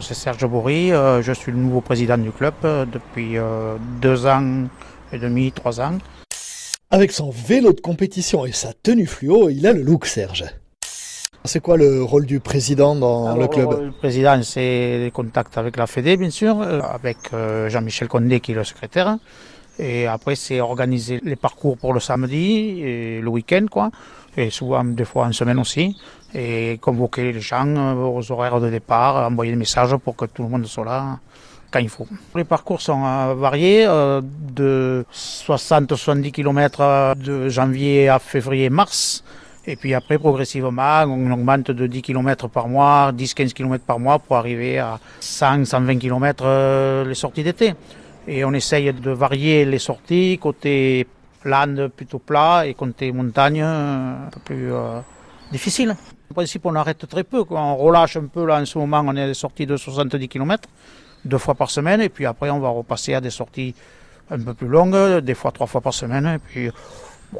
C'est Serge Bourri, euh, je suis le nouveau président du club euh, depuis euh, deux ans et demi, trois ans. Avec son vélo de compétition et sa tenue fluo, il a le look Serge. C'est quoi le rôle du président dans Alors, le club Le président, c'est les contacts avec la Fédé, bien sûr, avec Jean-Michel Condé qui est le secrétaire. Et après, c'est organiser les parcours pour le samedi et le week-end, quoi. Et souvent, des fois en semaine aussi. Et convoquer les gens euh, aux horaires de départ, envoyer des messages pour que tout le monde soit là quand il faut. Les parcours sont euh, variés, euh, de 60-70 km de janvier à février-mars. Et puis après, progressivement, on augmente de 10 km par mois, 10-15 km par mois pour arriver à 100-120 km les sorties d'été. Et on essaye de varier les sorties, côté land plutôt plat et côté montagne un peu plus euh, difficile. En principe, on arrête très peu. On relâche un peu là en ce moment, on est à des sorties de 70 km, deux fois par semaine. Et puis après, on va repasser à des sorties un peu plus longues, des fois trois fois par semaine. Et puis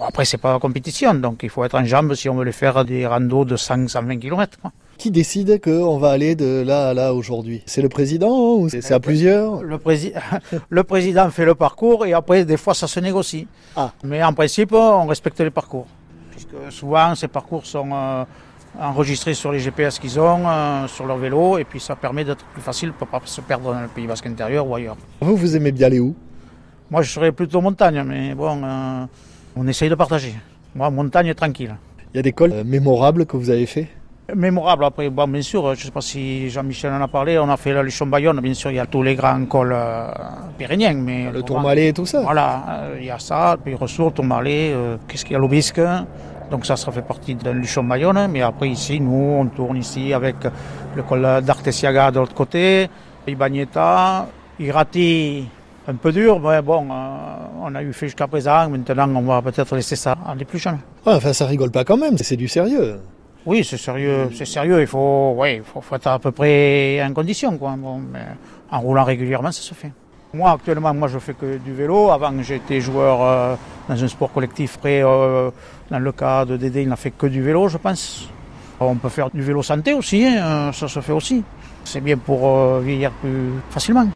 après, c'est pas la compétition, donc il faut être en jambes si on veut les faire des randos de 100-120 km. Quoi. Qui décide qu'on va aller de là à là aujourd'hui? C'est le président ou c'est à plusieurs? Le, prési- le président fait le parcours et après, des fois, ça se négocie. Ah. Mais en principe, on respecte les parcours. Puisque souvent, ces parcours sont euh, enregistrés sur les GPS qu'ils ont, euh, sur leur vélo, et puis ça permet d'être plus facile pour pas se perdre dans le Pays Basque intérieur ou ailleurs. Vous, vous aimez bien aller où? Moi, je serais plutôt montagne, mais bon, euh, on essaye de partager. Moi, montagne tranquille. Il y a des cols mémorables que vous avez fait? Mémorable après, bon, bien sûr, je ne sais pas si Jean-Michel en a parlé, on a fait la Luchon Bayonne, bien sûr, il y a tous les grands cols euh, pyréniens. Mais Le Tourmalet et tout ça Voilà, euh, il y a ça, puis Ressources, Tourmalet, euh, qu'est-ce qu'il y a, l'Obisque. Donc ça, ça fait partie de Luchon Bayonne, mais après ici, nous, on tourne ici avec le col d'Artesiaga de l'autre côté, Ibagneta, Irati, un peu dur, mais bon, euh, on a eu fait jusqu'à présent, maintenant on va peut-être laisser ça à les plus jeunes. Ouais, Enfin, ça rigole pas quand même, c'est du sérieux. Oui, c'est sérieux, c'est sérieux. Il faut, ouais, il faut, faut être à peu près en condition, quoi. Bon, mais en roulant régulièrement, ça se fait. Moi, actuellement, moi, je fais que du vélo. Avant, j'étais joueur euh, dans un sport collectif. Après, euh, dans le cas de Dédé, il n'a fait que du vélo, je pense. On peut faire du vélo santé aussi, hein, ça se fait aussi. C'est bien pour euh, vieillir plus facilement.